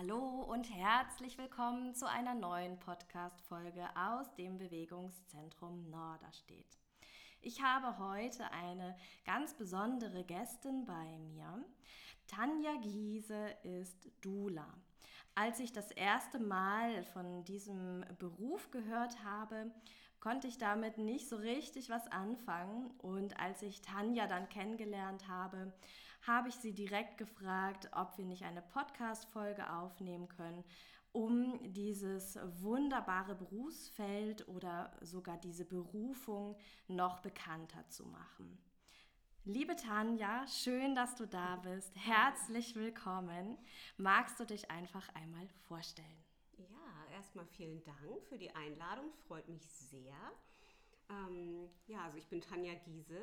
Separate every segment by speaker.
Speaker 1: Hallo und herzlich willkommen zu einer neuen Podcast-Folge aus dem Bewegungszentrum Norderstedt. Ich habe heute eine ganz besondere Gästin bei mir. Tanja Giese ist Dula. Als ich das erste Mal von diesem Beruf gehört habe, konnte ich damit nicht so richtig was anfangen. Und als ich Tanja dann kennengelernt habe, habe ich sie direkt gefragt, ob wir nicht eine Podcast-Folge aufnehmen können, um dieses wunderbare Berufsfeld oder sogar diese Berufung noch bekannter zu machen. Liebe Tanja, schön, dass du da bist. Herzlich willkommen. Magst du dich einfach einmal vorstellen?
Speaker 2: Ja, erstmal vielen Dank für die Einladung. Freut mich sehr. Ähm, ja, also ich bin Tanja Giese.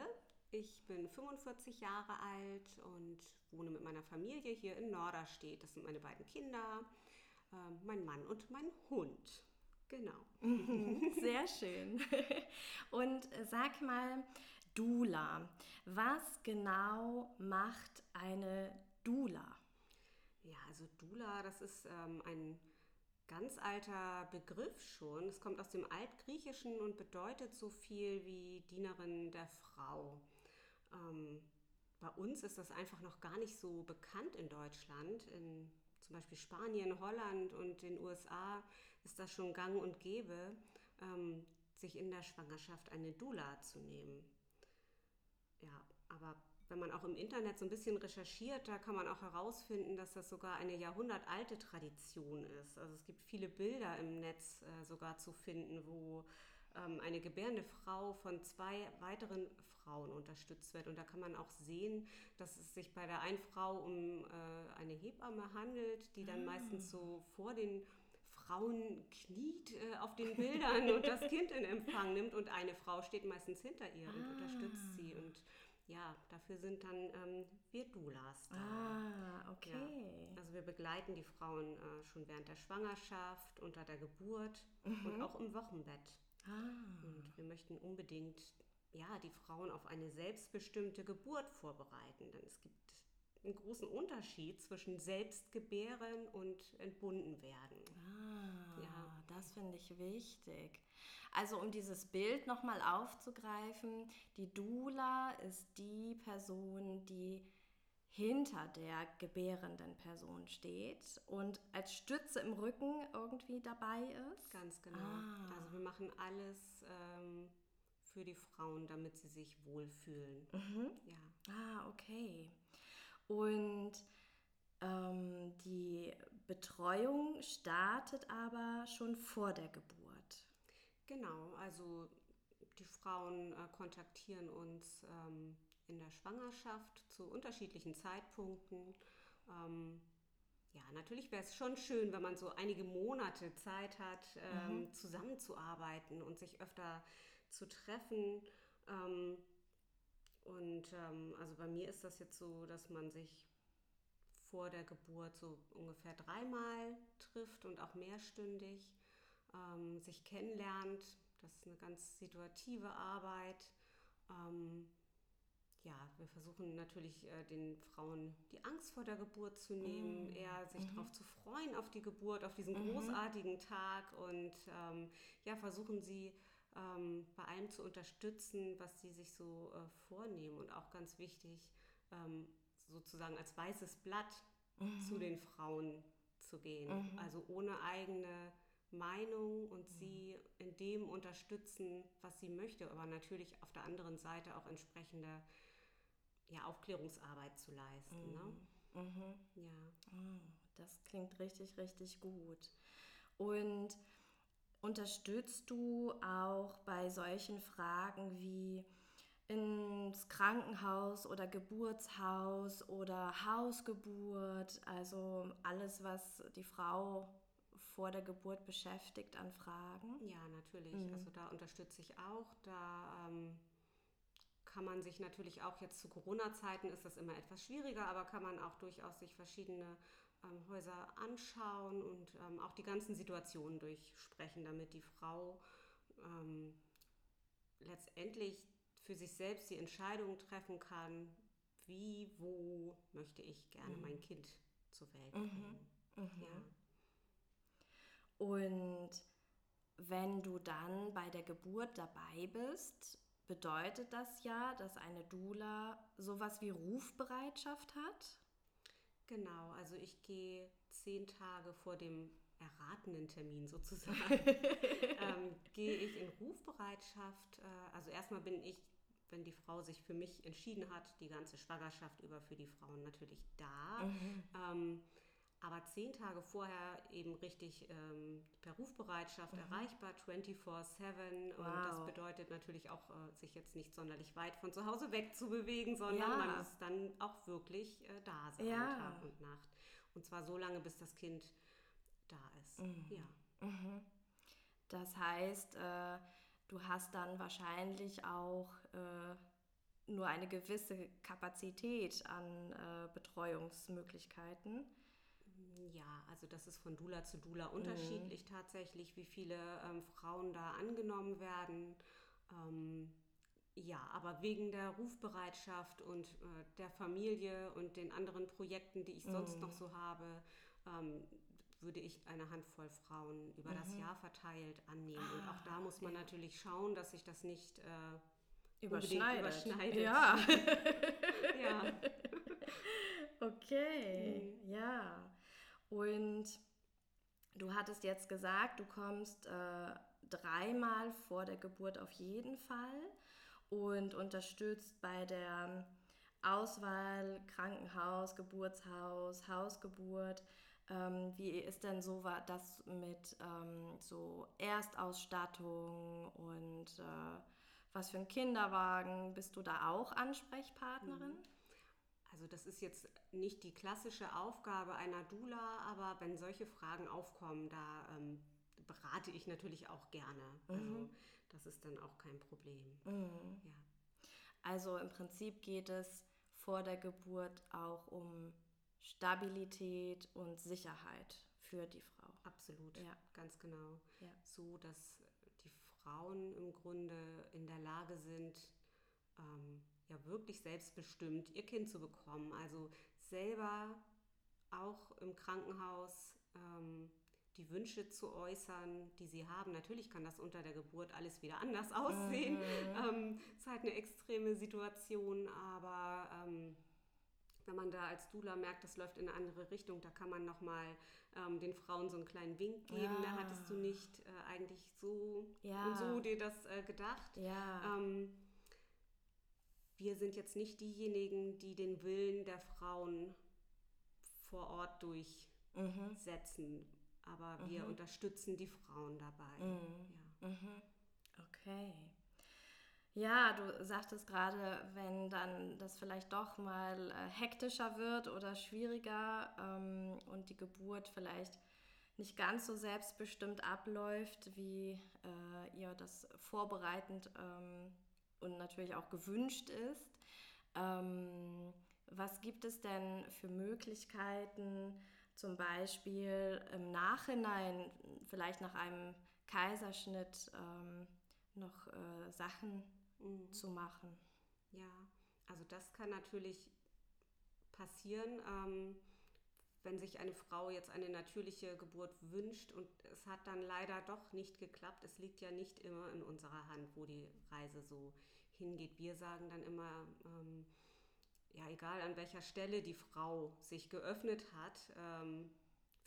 Speaker 2: Ich bin 45 Jahre alt und wohne mit meiner Familie hier in Norderstedt. Das sind meine beiden Kinder, äh, mein Mann und mein Hund. Genau.
Speaker 1: Sehr schön. Und sag mal, Dula. Was genau macht eine Dula?
Speaker 2: Ja, also Dula, das ist ähm, ein ganz alter Begriff schon. Es kommt aus dem Altgriechischen und bedeutet so viel wie Dienerin der Frau. Ähm, bei uns ist das einfach noch gar nicht so bekannt in Deutschland. In zum Beispiel Spanien, Holland und den USA ist das schon gang und gäbe, ähm, sich in der Schwangerschaft eine Dula zu nehmen. Ja, aber wenn man auch im Internet so ein bisschen recherchiert, da kann man auch herausfinden, dass das sogar eine jahrhundertalte Tradition ist. Also es gibt viele Bilder im Netz äh, sogar zu finden, wo ähm, eine gebärende Frau von zwei weiteren Frauen unterstützt wird. Und da kann man auch sehen, dass es sich bei der einen Frau um äh, eine Hebamme handelt, die dann ah. meistens so vor den Frauen kniet äh, auf den Bildern und das Kind in Empfang nimmt und eine Frau steht meistens hinter ihr und ah. unterstützt sie. Und ja, dafür sind dann ähm, wir Doulas da.
Speaker 1: Ah, okay.
Speaker 2: Ja, also wir begleiten die Frauen äh, schon während der Schwangerschaft, unter der Geburt mhm. und auch im Wochenbett. Ah. Und wir möchten unbedingt ja, die Frauen auf eine selbstbestimmte Geburt vorbereiten, denn es gibt einen großen Unterschied zwischen Selbstgebären und entbunden werden.
Speaker 1: Ah, ja. das finde ich wichtig. Also um dieses Bild nochmal aufzugreifen, die Dula ist die Person, die hinter der gebärenden Person steht und als Stütze im Rücken irgendwie dabei ist.
Speaker 2: Ganz genau. Ah. Also wir machen alles ähm, für die Frauen, damit sie sich wohlfühlen.
Speaker 1: Mhm. Ja. Ah, okay. Und ähm, die Betreuung startet aber schon vor der Geburt.
Speaker 2: Genau, also die Frauen äh, kontaktieren uns ähm, in der Schwangerschaft zu unterschiedlichen Zeitpunkten. Ähm, ja, natürlich wäre es schon schön, wenn man so einige Monate Zeit hat, ähm, mhm. zusammenzuarbeiten und sich öfter zu treffen. Ähm, und ähm, also bei mir ist das jetzt so, dass man sich vor der Geburt so ungefähr dreimal trifft und auch mehrstündig ähm, sich kennenlernt. Das ist eine ganz situative Arbeit. Ähm, ja, wir versuchen natürlich äh, den Frauen die Angst vor der Geburt zu nehmen, mm. eher sich mhm. darauf zu freuen, auf die Geburt, auf diesen mhm. großartigen Tag und ähm, ja, versuchen sie ähm, bei allem zu unterstützen, was sie sich so äh, vornehmen. Und auch ganz wichtig, ähm, sozusagen als weißes Blatt mhm. zu den Frauen zu gehen. Mhm. Also ohne eigene Meinung und mhm. sie in dem unterstützen, was sie möchte, aber natürlich auf der anderen Seite auch entsprechende ja, Aufklärungsarbeit zu leisten. Ne?
Speaker 1: Mhm. Ne? Ja. Oh, das klingt richtig, richtig gut. Und Unterstützt du auch bei solchen Fragen wie ins Krankenhaus oder Geburtshaus oder Hausgeburt, also alles, was die Frau vor der Geburt beschäftigt an Fragen?
Speaker 2: Ja, natürlich. Mhm. Also da unterstütze ich auch. Da ähm, kann man sich natürlich auch jetzt zu Corona-Zeiten ist das immer etwas schwieriger, aber kann man auch durchaus sich verschiedene ähm, Häuser anschauen und ähm, auch die ganzen Situationen durchsprechen, damit die Frau ähm, letztendlich für sich selbst die Entscheidung treffen kann, wie, wo möchte ich gerne mhm. mein Kind zur Welt
Speaker 1: bringen. Mhm. Ja. Und wenn du dann bei der Geburt dabei bist, bedeutet das ja, dass eine Doula sowas wie Rufbereitschaft hat?
Speaker 2: Genau, also ich gehe zehn Tage vor dem erratenen Termin sozusagen, ähm, gehe ich in Rufbereitschaft. Äh, also erstmal bin ich, wenn die Frau sich für mich entschieden hat, die ganze Schwangerschaft über für die Frauen natürlich da. Mhm. Ähm, aber zehn Tage vorher eben richtig ähm, per Rufbereitschaft mhm. erreichbar, 24-7. Wow. Und das bedeutet natürlich auch, äh, sich jetzt nicht sonderlich weit von zu Hause wegzubewegen, sondern ja. man muss dann auch wirklich äh, da sein, ja. Tag und Nacht. Und zwar so lange, bis das Kind da ist.
Speaker 1: Mhm. Ja. Mhm. Das heißt, äh, du hast dann wahrscheinlich auch äh, nur eine gewisse Kapazität an äh, Betreuungsmöglichkeiten.
Speaker 2: Ja, also das ist von Dula zu Dula mhm. unterschiedlich mhm. tatsächlich, wie viele ähm, Frauen da angenommen werden. Ähm, ja, aber wegen der Rufbereitschaft und äh, der Familie und den anderen Projekten, die ich sonst noch mhm. so habe, ähm, würde ich eine Handvoll Frauen über mhm. das Jahr verteilt annehmen. Ah, und auch da muss man okay. natürlich schauen, dass sich das nicht äh, überschneidet. überschneidet.
Speaker 1: Ja. ja. Okay, mhm. ja. Und du hattest jetzt gesagt, du kommst äh, dreimal vor der Geburt auf jeden Fall und unterstützt bei der Auswahl Krankenhaus, Geburtshaus, Hausgeburt. Ähm, wie ist denn so das mit ähm, so Erstausstattung und äh, was für ein Kinderwagen? Bist du da auch Ansprechpartnerin? Mhm.
Speaker 2: Also das ist jetzt nicht die klassische Aufgabe einer Dula, aber wenn solche Fragen aufkommen, da ähm, berate ich natürlich auch gerne. Also mhm. Also das ist dann auch kein Problem. Mhm. Ja.
Speaker 1: Also im Prinzip geht es vor der Geburt auch um Stabilität und Sicherheit für die Frau.
Speaker 2: Absolut, ja. ganz genau. Ja. So, dass die Frauen im Grunde in der Lage sind, ähm, ja wirklich selbstbestimmt ihr Kind zu bekommen. Also selber auch im Krankenhaus ähm, die Wünsche zu äußern, die sie haben. Natürlich kann das unter der Geburt alles wieder anders aussehen. Mhm. Ähm, es ist halt eine extreme Situation, aber ähm, wenn man da als Dula merkt, das läuft in eine andere Richtung, da kann man nochmal ähm, den Frauen so einen kleinen Wink geben. Ja. Da hattest du nicht äh, eigentlich so ja. und so dir das äh, gedacht. Ja. Ähm, wir sind jetzt nicht diejenigen, die den Willen der Frauen vor Ort durchsetzen, mhm. aber wir mhm. unterstützen die Frauen dabei. Mhm.
Speaker 1: Ja. Mhm. Okay. Ja, du sagtest gerade, wenn dann das vielleicht doch mal äh, hektischer wird oder schwieriger ähm, und die Geburt vielleicht nicht ganz so selbstbestimmt abläuft, wie äh, ihr das vorbereitend ähm, und natürlich auch gewünscht ist. Ähm, was gibt es denn für Möglichkeiten, zum Beispiel im Nachhinein, vielleicht nach einem Kaiserschnitt, ähm, noch äh, Sachen mhm. zu machen?
Speaker 2: Ja, also das kann natürlich passieren. Ähm, wenn sich eine Frau jetzt eine natürliche Geburt wünscht und es hat dann leider doch nicht geklappt, es liegt ja nicht immer in unserer Hand, wo die Reise so hingeht. Wir sagen dann immer, ähm, ja, egal an welcher Stelle die Frau sich geöffnet hat ähm,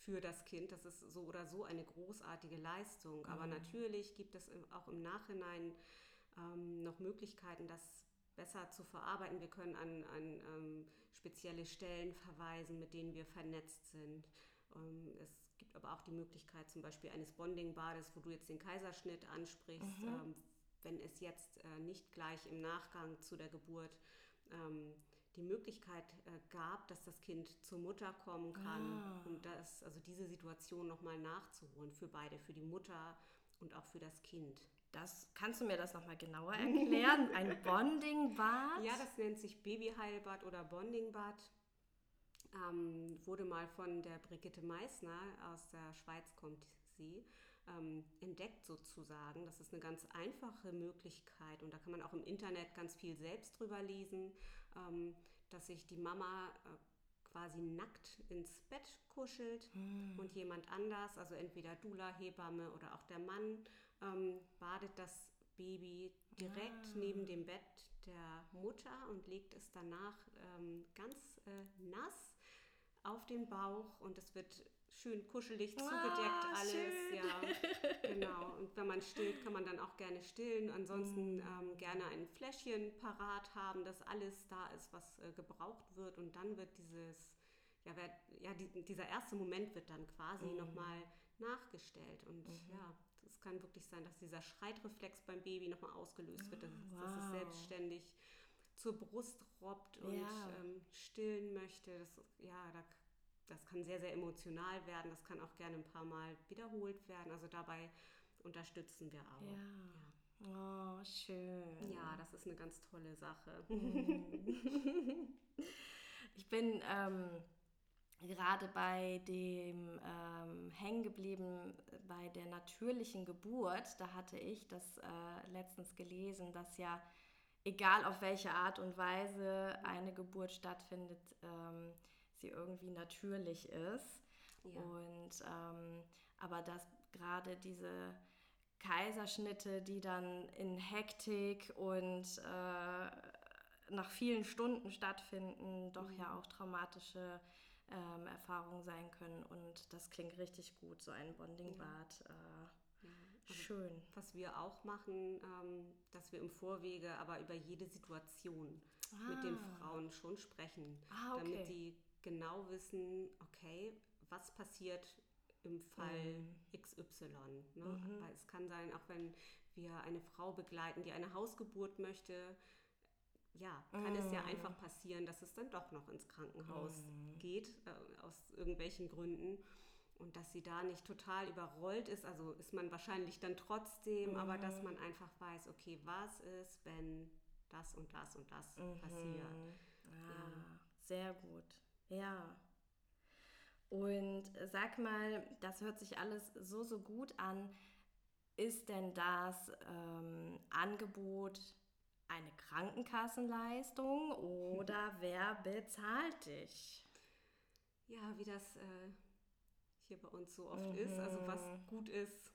Speaker 2: für das Kind, das ist so oder so eine großartige Leistung. Aber mhm. natürlich gibt es auch im Nachhinein ähm, noch Möglichkeiten, das besser zu verarbeiten. Wir können an, an ähm, spezielle Stellen verweisen, mit denen wir vernetzt sind. Ähm, es gibt aber auch die Möglichkeit zum Beispiel eines Bonding-Bades, wo du jetzt den Kaiserschnitt ansprichst. Mhm. Wenn es jetzt äh, nicht gleich im Nachgang zu der Geburt ähm, die Möglichkeit äh, gab, dass das Kind zur Mutter kommen kann ah. und das, also diese Situation nochmal nachzuholen für beide, für die Mutter und auch für das Kind.
Speaker 1: Das, kannst du mir das nochmal genauer erklären? Ein Bonding-Bad?
Speaker 2: Ja, das nennt sich Babyheilbad oder Bonding-Bad. Ähm, wurde mal von der Brigitte Meissner, aus der Schweiz kommt sie, ähm, entdeckt sozusagen. Das ist eine ganz einfache Möglichkeit und da kann man auch im Internet ganz viel selbst drüber lesen, ähm, dass sich die Mama äh, quasi nackt ins Bett kuschelt
Speaker 1: Hm.
Speaker 2: und jemand anders, also entweder Dula, Hebamme oder auch der Mann, ähm, badet das Baby direkt
Speaker 1: Ah.
Speaker 2: neben dem Bett der Mutter und legt es danach ähm, ganz äh, nass auf den Bauch und es wird schön kuschelig zugedeckt
Speaker 1: Ah,
Speaker 2: alles.
Speaker 1: schön.
Speaker 2: Ja, genau. Und wenn man stillt, kann man dann auch gerne stillen. Ansonsten
Speaker 1: Mm.
Speaker 2: ähm, gerne ein Fläschchen parat haben, dass alles da ist, was äh, gebraucht wird. Und dann wird dieses, ja, wer, ja die, dieser erste Moment wird dann quasi
Speaker 1: Mhm.
Speaker 2: nochmal nachgestellt. Und
Speaker 1: Mhm.
Speaker 2: ja, es kann wirklich sein, dass dieser Schreitreflex beim Baby nochmal ausgelöst wird, dass,
Speaker 1: Ah,
Speaker 2: dass es
Speaker 1: wow.
Speaker 2: selbstständig zur Brust robbt und
Speaker 1: Ja.
Speaker 2: ähm, stillen möchte. Das, ja, da, das kann sehr, sehr emotional werden. Das kann auch gerne ein paar Mal wiederholt werden. Also dabei unterstützen wir auch.
Speaker 1: Ja. Oh, schön.
Speaker 2: Ja, das ist eine ganz tolle Sache.
Speaker 1: Ich bin ähm, gerade bei dem ähm, hängen geblieben bei der natürlichen Geburt. Da hatte ich das äh, letztens gelesen, dass ja egal auf welche Art und Weise eine Geburt stattfindet, ähm, sie irgendwie natürlich ist.
Speaker 2: Ja.
Speaker 1: Und ähm, aber dass gerade diese Kaiserschnitte, die dann in Hektik und äh, nach vielen Stunden stattfinden, doch
Speaker 2: Mhm.
Speaker 1: ja auch traumatische ähm, Erfahrungen sein können. Und das klingt richtig gut, so ein Bondingbad. Äh,
Speaker 2: Ja, also
Speaker 1: schön.
Speaker 2: was wir auch machen, ähm, dass wir im Vorwege aber über jede Situation mit den
Speaker 1: Ah.
Speaker 2: Frauen schon sprechen,
Speaker 1: Ah, okay.
Speaker 2: damit die genau wissen, okay, was passiert im Fall
Speaker 1: Mhm.
Speaker 2: XY. Ne?
Speaker 1: Mhm.
Speaker 2: Weil es kann sein, auch wenn wir eine Frau begleiten, die eine Hausgeburt möchte, ja, kann es ja
Speaker 1: Mhm.
Speaker 2: einfach passieren, dass es dann doch noch ins Krankenhaus
Speaker 1: Mhm.
Speaker 2: geht, äh, aus irgendwelchen Gründen. Und dass sie da nicht total überrollt ist, also ist man wahrscheinlich dann trotzdem, aber dass
Speaker 1: Mhm.
Speaker 2: man einfach weiß, okay, was ist, wenn das und das und das passiert.
Speaker 1: Mhm. Ah, sehr gut. Ja. Und sag mal, das hört sich alles so, so gut an. Ist denn das ähm, Angebot eine Krankenkassenleistung oder wer bezahlt dich?
Speaker 2: Ja, wie das äh, hier bei uns so oft ist. Also was
Speaker 1: Mhm.
Speaker 2: gut ist,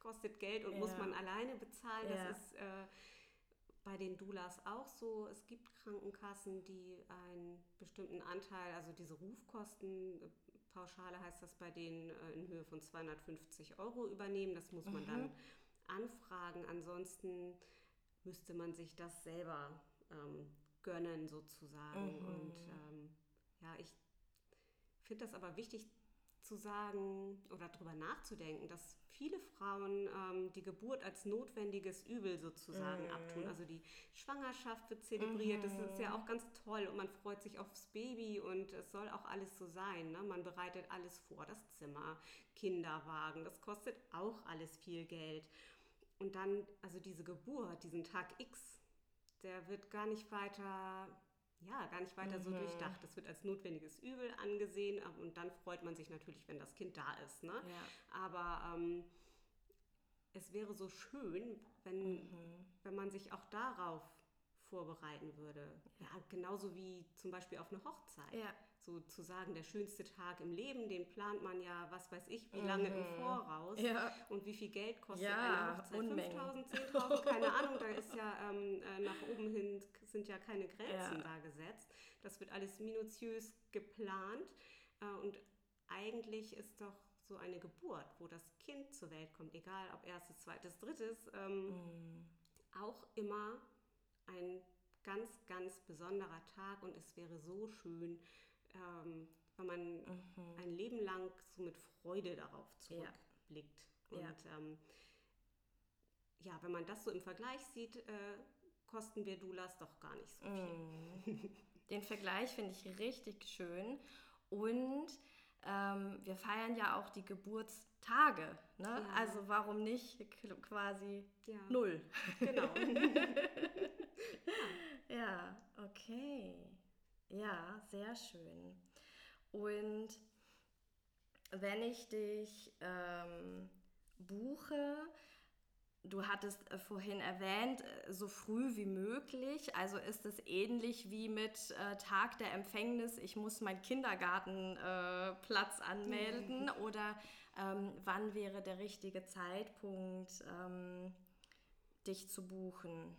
Speaker 2: kostet Geld und
Speaker 1: Ja.
Speaker 2: muss man alleine bezahlen.
Speaker 1: Ja.
Speaker 2: Das ist äh, bei den Doulas auch so. Es gibt Krankenkassen, die einen bestimmten Anteil, also diese Rufkostenpauschale heißt das bei denen äh, in Höhe von 250 Euro übernehmen. Das muss man
Speaker 1: Mhm.
Speaker 2: dann anfragen. Ansonsten müsste man sich das selber ähm, gönnen sozusagen.
Speaker 1: Mhm.
Speaker 2: Und ähm, ja, ich finde das aber wichtig zu sagen oder darüber nachzudenken, dass viele Frauen ähm, die Geburt als notwendiges Übel sozusagen
Speaker 1: Mhm.
Speaker 2: abtun. Also die Schwangerschaft wird zelebriert, das ist ja
Speaker 1: Mhm.
Speaker 2: auch ganz toll und man freut sich aufs Baby und es soll auch alles so sein. Ne? Man bereitet alles vor, das Zimmer, Kinderwagen, das kostet auch alles viel Geld. Und dann, also diese Geburt, diesen Tag X, der wird gar nicht weiter, ja, gar nicht weiter so
Speaker 1: Mhm.
Speaker 2: durchdacht. Das wird als notwendiges Übel angesehen und dann freut man sich natürlich, wenn das Kind da ist. Ne?
Speaker 1: Ja.
Speaker 2: Aber ähm, es wäre so schön, wenn,
Speaker 1: Mhm.
Speaker 2: wenn man sich auch darauf vorbereiten würde. Ja, genauso wie zum Beispiel auf eine Hochzeit.
Speaker 1: Ja.
Speaker 2: Sozusagen der schönste Tag im Leben, den plant man ja, was weiß ich, wie lange im
Speaker 1: Mhm.
Speaker 2: Voraus.
Speaker 1: Ja.
Speaker 2: Und wie viel Geld kostet
Speaker 1: Ja,
Speaker 2: eine Hochzeit?
Speaker 1: Unmengen.
Speaker 2: 5000, 10.000, keine Ahnung. Da ist ja ähm, äh, nach oben hin sind ja keine Grenzen
Speaker 1: Ja.
Speaker 2: da gesetzt. Das wird alles minutiös geplant. Äh, und eigentlich ist doch so eine Geburt, wo das Kind zur Welt kommt, egal ob erstes, zweites, drittes, ähm,
Speaker 1: Mhm.
Speaker 2: auch immer ein ganz, ganz besonderer Tag. Und es wäre so schön, ähm, wenn man
Speaker 1: Mhm.
Speaker 2: ein Leben lang so mit Freude darauf
Speaker 1: Ja.
Speaker 2: zurückblickt. Und
Speaker 1: Ja.
Speaker 2: ähm, ja, wenn man das so im Vergleich sieht, äh, kosten wir Doulas doch gar nicht so viel.
Speaker 1: Mhm. Den Vergleich finde ich richtig schön. Und ähm, wir feiern ja auch die Geburtstage. Ne?
Speaker 2: Ja.
Speaker 1: Also warum nicht quasi
Speaker 2: Ja,
Speaker 1: null?
Speaker 2: genau.
Speaker 1: Ja, okay. Ja, sehr schön. Und wenn ich dich ähm, buche, Du hattest äh, vorhin erwähnt, äh, so früh wie möglich. Also ist es ähnlich wie mit äh, Tag der Empfängnis, ich muss meinen Kindergartenplatz äh, anmelden? Mhm. Oder ähm, wann wäre der richtige Zeitpunkt, ähm, dich zu buchen?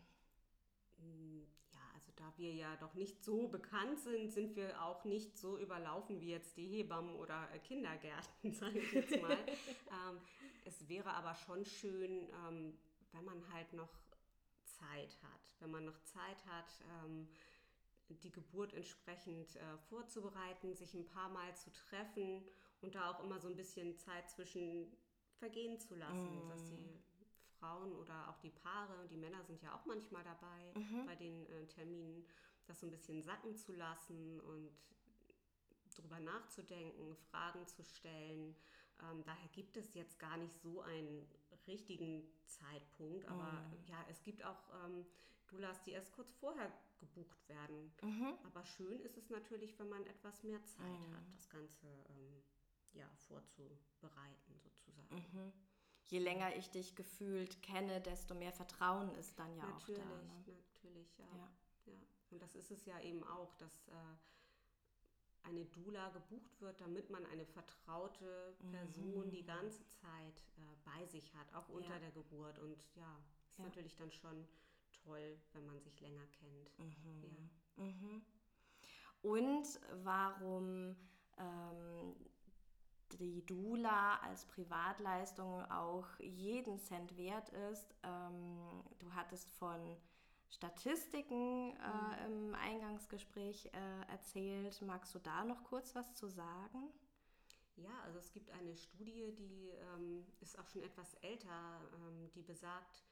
Speaker 2: Da wir ja doch nicht so bekannt sind, sind wir auch nicht so überlaufen wie jetzt die Hebammen oder äh, Kindergärten, sage ich jetzt mal. ähm, es wäre aber schon schön, ähm, wenn man halt noch Zeit hat, wenn man noch Zeit hat, ähm, die Geburt entsprechend äh, vorzubereiten, sich ein paar Mal zu treffen und da auch immer so ein bisschen Zeit zwischen vergehen zu lassen, mm. dass die Frauen oder auch die Paare, die Männer sind ja auch manchmal dabei mhm. bei den äh, Terminen, das so ein bisschen sacken zu lassen und drüber nachzudenken, Fragen zu stellen. Ähm, daher gibt es jetzt gar nicht so einen richtigen Zeitpunkt, aber mhm. ja, es gibt auch ähm, Doulas, die erst kurz vorher gebucht werden. Mhm. Aber schön ist es natürlich, wenn man etwas mehr Zeit mhm. hat, das Ganze ähm, ja, vorzubereiten sozusagen.
Speaker 1: Mhm. Je länger ich dich gefühlt kenne, desto mehr Vertrauen ist dann ja
Speaker 2: natürlich,
Speaker 1: auch da.
Speaker 2: Ne? Natürlich, ja. ja. ja. Und das ist es ja eben auch, dass äh, eine Dula gebucht wird, damit man eine vertraute Person mhm. die ganze Zeit äh, bei sich hat, auch unter ja. der Geburt. Und ja, ist ja. natürlich dann schon toll, wenn man sich länger kennt. Mhm. Ja. Mhm.
Speaker 1: Und warum ähm, die Dula als Privatleistung auch jeden Cent wert ist. Ähm, du hattest von Statistiken äh, mhm. im Eingangsgespräch äh, erzählt. Magst du da noch kurz was zu sagen?
Speaker 2: Ja, also es gibt eine Studie, die ähm, ist auch schon etwas älter, ähm, die besagt,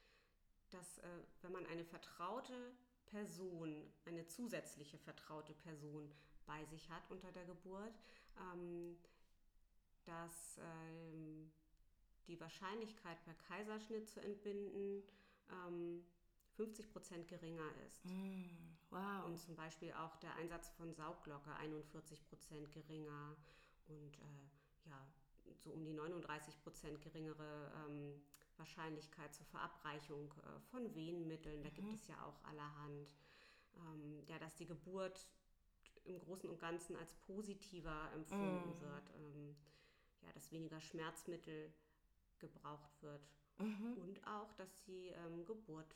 Speaker 2: dass äh, wenn man eine vertraute Person, eine zusätzliche vertraute Person bei sich hat unter der Geburt, ähm, dass ähm, die Wahrscheinlichkeit per Kaiserschnitt zu entbinden ähm, 50 Prozent geringer ist. Mm, wow. Und zum Beispiel auch der Einsatz von Sauglocke 41 Prozent geringer und äh, ja, so um die 39 Prozent geringere ähm, Wahrscheinlichkeit zur Verabreichung äh, von Venenmitteln. Da mhm. gibt es ja auch allerhand. Ähm, ja, dass die Geburt im Großen und Ganzen als positiver empfunden mm. wird. Ähm, ja, dass weniger Schmerzmittel gebraucht wird. Mhm. Und auch, dass die ähm, Geburt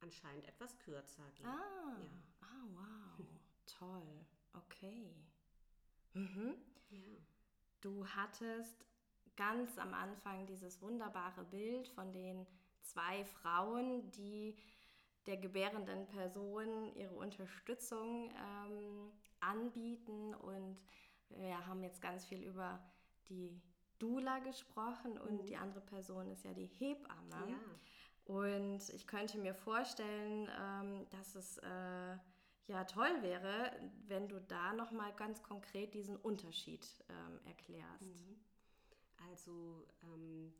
Speaker 2: anscheinend etwas kürzer geht.
Speaker 1: Ah, ja. ah wow, toll, okay. Mhm. Ja. Du hattest ganz am Anfang dieses wunderbare Bild von den zwei Frauen, die der gebärenden Person ihre Unterstützung ähm, anbieten. Und wir haben jetzt ganz viel über die Dula gesprochen und mhm. die andere Person ist ja die Hebamme. Ja. Und ich könnte mir vorstellen, ähm, dass es äh, ja toll wäre, wenn du da nochmal ganz konkret diesen Unterschied ähm, erklärst. Mhm.
Speaker 2: Also ähm,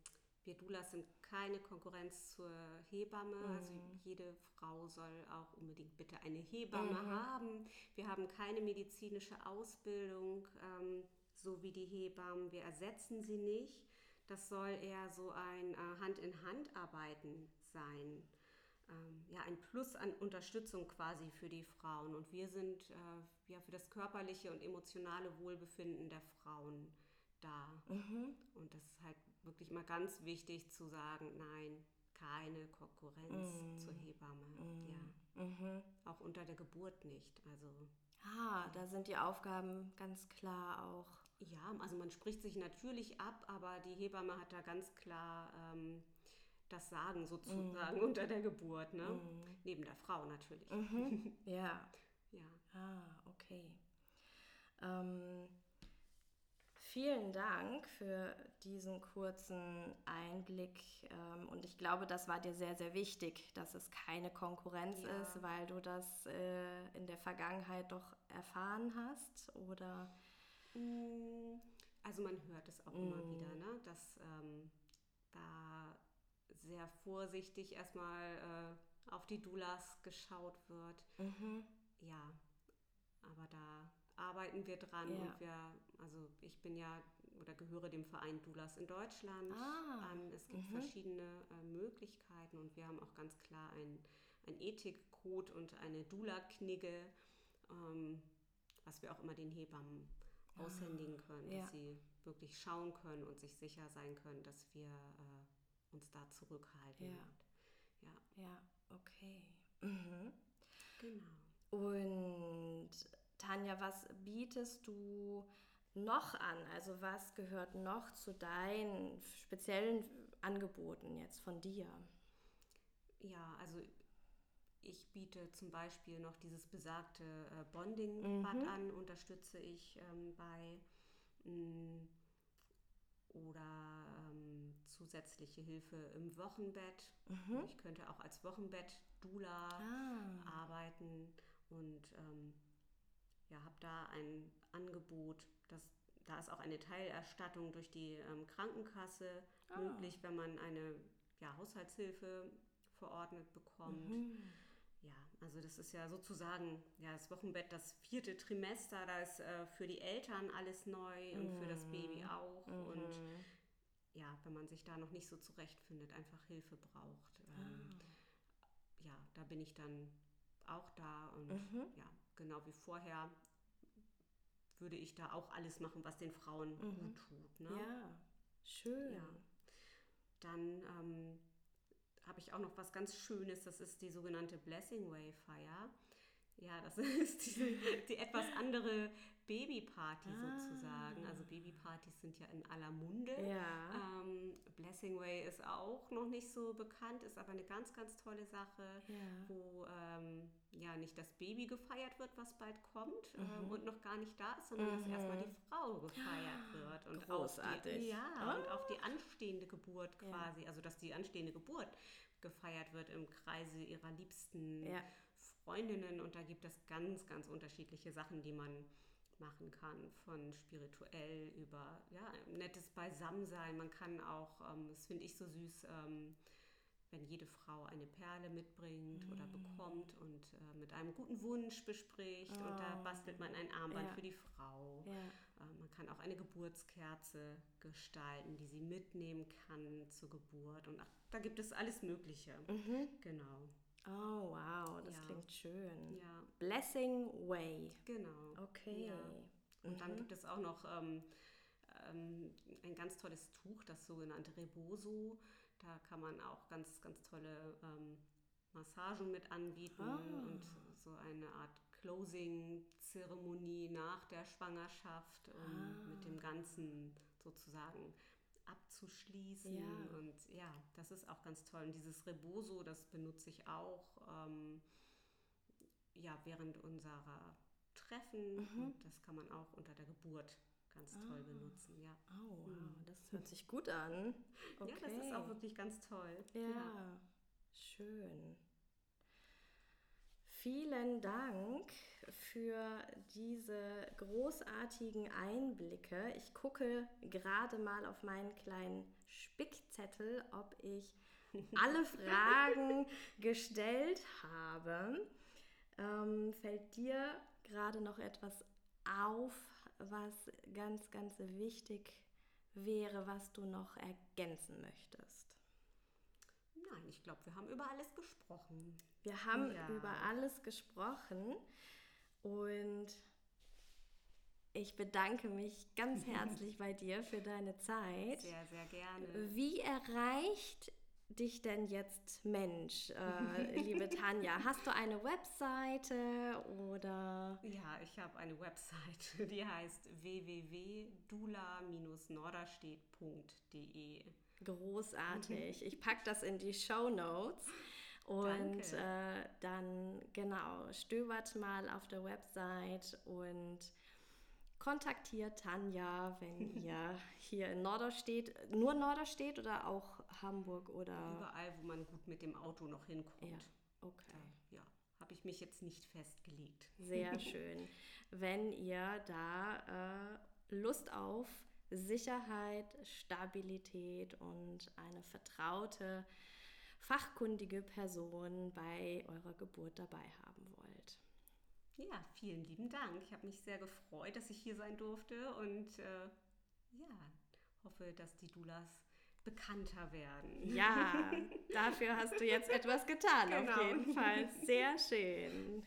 Speaker 2: wir Dulas sind keine Konkurrenz zur Hebamme. Mhm. Also jede Frau soll auch unbedingt bitte eine Hebamme mhm. haben. Wir haben keine medizinische Ausbildung. Ähm, so wie die Hebammen. Wir ersetzen sie nicht. Das soll eher so ein äh, Hand-in-Hand-Arbeiten sein. Ähm, ja, ein Plus an Unterstützung quasi für die Frauen. Und wir sind äh, ja für das körperliche und emotionale Wohlbefinden der Frauen da. Mhm. Und das ist halt wirklich mal ganz wichtig zu sagen, nein, keine Konkurrenz mhm. zur Hebamme. Mhm. Ja. Mhm. Auch unter der Geburt nicht. Also
Speaker 1: Ah, da sind die Aufgaben ganz klar auch
Speaker 2: ja, also man spricht sich natürlich ab, aber die Hebamme hat da ganz klar ähm, das Sagen sozusagen mm. unter der Geburt, ne? Mm. Neben der Frau natürlich.
Speaker 1: Mhm. Ja. ja. Ah, okay. Ähm, vielen Dank für diesen kurzen Einblick. Ähm, und ich glaube, das war dir sehr, sehr wichtig, dass es keine Konkurrenz ja. ist, weil du das äh, in der Vergangenheit doch erfahren hast, oder?
Speaker 2: Mm, also man hört es auch mm. immer wieder, ne? dass ähm, da sehr vorsichtig erstmal äh, auf die Doulas geschaut wird. Mhm. Ja, aber da arbeiten wir dran ja. und wir, also ich bin ja oder gehöre dem Verein Doulas in Deutschland
Speaker 1: Ah,
Speaker 2: an. Es gibt verschiedene äh, Möglichkeiten und wir haben auch ganz klar ein, ein Ethikcode und eine Doula-Knigge, ähm, was wir auch immer den Hebammen aushändigen können,
Speaker 1: ja.
Speaker 2: dass sie wirklich schauen können und sich sicher sein können, dass wir äh, uns da zurückhalten.
Speaker 1: Ja.
Speaker 2: Ja,
Speaker 1: Ja, okay. Mhm.
Speaker 2: genau.
Speaker 1: Und Tanja, was bietest du noch an? Also was gehört noch zu deinen speziellen Angeboten jetzt von dir?
Speaker 2: Ja, also ich biete zum Beispiel noch dieses besagte äh, Bonding-Bad an, unterstütze ich ähm, bei mh, oder ähm, zusätzliche Hilfe im Wochenbett. Ich könnte auch als Wochenbett-Dula
Speaker 1: Ah,
Speaker 2: arbeiten und ähm, ja, habe da ein Angebot, das, da ist auch eine Teilerstattung durch die ähm, Krankenkasse
Speaker 1: Ah.
Speaker 2: möglich, wenn man eine ja, Haushaltshilfe verordnet bekommt.
Speaker 1: Mhm.
Speaker 2: Also das ist ja sozusagen ja, das Wochenbett, das vierte Trimester, da ist äh, für die Eltern alles neu und für das Baby auch. Und
Speaker 1: Mhm.
Speaker 2: ja, wenn man sich da noch nicht so zurechtfindet, einfach Hilfe braucht. Ähm, ja, da bin ich dann auch da und
Speaker 1: Mhm.
Speaker 2: ja, genau wie vorher würde ich da auch alles machen, was den Frauen gut tut. Ne?
Speaker 1: Mhm. Ja, schön.
Speaker 2: Ja. Dann ähm, habe ich auch noch was ganz Schönes, das ist die sogenannte Blessing Way Fire. Ja, das ist die, die etwas andere Babyparty sozusagen. Also Babypartys sind ja in aller Munde.
Speaker 1: Ja.
Speaker 2: Ähm, Blessing Way ist auch noch nicht so bekannt, ist aber eine ganz, ganz tolle Sache,
Speaker 1: Ja.
Speaker 2: wo ähm, ja nicht das Baby gefeiert wird, was bald kommt
Speaker 1: Mhm.
Speaker 2: ähm, und noch gar nicht da ist, sondern dass erstmal die Frau gefeiert wird. Und
Speaker 1: Großartig.
Speaker 2: Auf die, ja,
Speaker 1: Ah.
Speaker 2: und auf die anstehende Geburt
Speaker 1: Ja.
Speaker 2: quasi, also dass die anstehende Geburt gefeiert wird im Kreise ihrer liebsten
Speaker 1: Ja.
Speaker 2: Freundinnen und da gibt es ganz, ganz unterschiedliche Sachen, die man machen kann, von spirituell über ja, nettes Beisammensein. Man kann auch, ähm, das finde ich so süß, ähm, wenn jede Frau eine Perle mitbringt oder
Speaker 1: Mm.
Speaker 2: bekommt und äh, mit einem guten Wunsch bespricht und da
Speaker 1: Oh.
Speaker 2: bastelt man ein Armband
Speaker 1: Ja.
Speaker 2: für die Frau.
Speaker 1: Ja.
Speaker 2: Äh, Man kann auch eine Geburtskerze gestalten, die sie mitnehmen kann zur Geburt. Und ach, da gibt es alles Mögliche.
Speaker 1: Mhm.
Speaker 2: Genau.
Speaker 1: Oh, wow, das
Speaker 2: Ja.
Speaker 1: klingt schön.
Speaker 2: Ja,
Speaker 1: Blessing Way.
Speaker 2: genau.
Speaker 1: Okay.
Speaker 2: Ja. Und dann
Speaker 1: Mhm.
Speaker 2: gibt es auch noch ähm, ähm, ein ganz tolles Tuch, das sogenannte Reboso. Da kann man auch ganz, ganz tolle ähm, Massagen mit anbieten
Speaker 1: Ah.
Speaker 2: und so eine Art Closing-Zeremonie nach der Schwangerschaft, um
Speaker 1: Ah.
Speaker 2: mit dem Ganzen sozusagen abzuschließen.
Speaker 1: Ja.
Speaker 2: Und ja, das ist auch ganz toll. Und dieses Reboso, das benutze ich auch ähm, ja, während unserer Treffen.
Speaker 1: Mhm.
Speaker 2: Das kann man auch unter der Geburt ganz toll benutzen. Ja.
Speaker 1: Oh, wow,
Speaker 2: Mhm.
Speaker 1: das hört sich gut an. Okay.
Speaker 2: ja, das ist auch wirklich ganz toll.
Speaker 1: Ja, schön. Vielen Dank für diese großartigen Einblicke. Ich gucke gerade mal auf meinen kleinen Spickzettel, ob ich alle Fragen gestellt habe. Ähm, fällt dir gerade noch etwas auf, was ganz, ganz wichtig wäre, was du noch ergänzen möchtest?
Speaker 2: Nein, ich glaube, wir haben über alles gesprochen.
Speaker 1: Wir haben
Speaker 2: Ja.
Speaker 1: über alles gesprochen und ich bedanke mich ganz herzlich bei dir für deine Zeit.
Speaker 2: Sehr, sehr gerne.
Speaker 1: Wie erreicht dich denn jetzt Mensch, äh, liebe Tanja? Hast du eine Webseite oder?
Speaker 2: Ja, ich habe eine Website, die heißt www.dula-norderstedt.de.
Speaker 1: Großartig. Ich packe das in die Show Notes. Und äh, dann, genau, stöbert mal auf der Website und kontaktiert Tanja, wenn ihr hier in Norderstedt, nur Norderstedt oder auch Hamburg oder.
Speaker 2: Überall, wo man gut mit dem Auto noch hinkommt.
Speaker 1: Ja, okay.
Speaker 2: Ja, habe ich mich jetzt nicht festgelegt.
Speaker 1: Sehr schön. Wenn ihr da äh, Lust auf Sicherheit, Stabilität und eine vertraute, fachkundige Person bei eurer Geburt dabei haben wollt.
Speaker 2: Ja, vielen lieben Dank. Ich habe mich sehr gefreut, dass ich hier sein durfte und äh, ja, hoffe, dass die Doulas bekannter werden.
Speaker 1: Ja, dafür hast du jetzt etwas getan,
Speaker 2: Genau.
Speaker 1: auf jeden Fall. Sehr schön.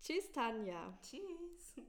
Speaker 1: Tschüss, Tanja.
Speaker 2: Tschüss.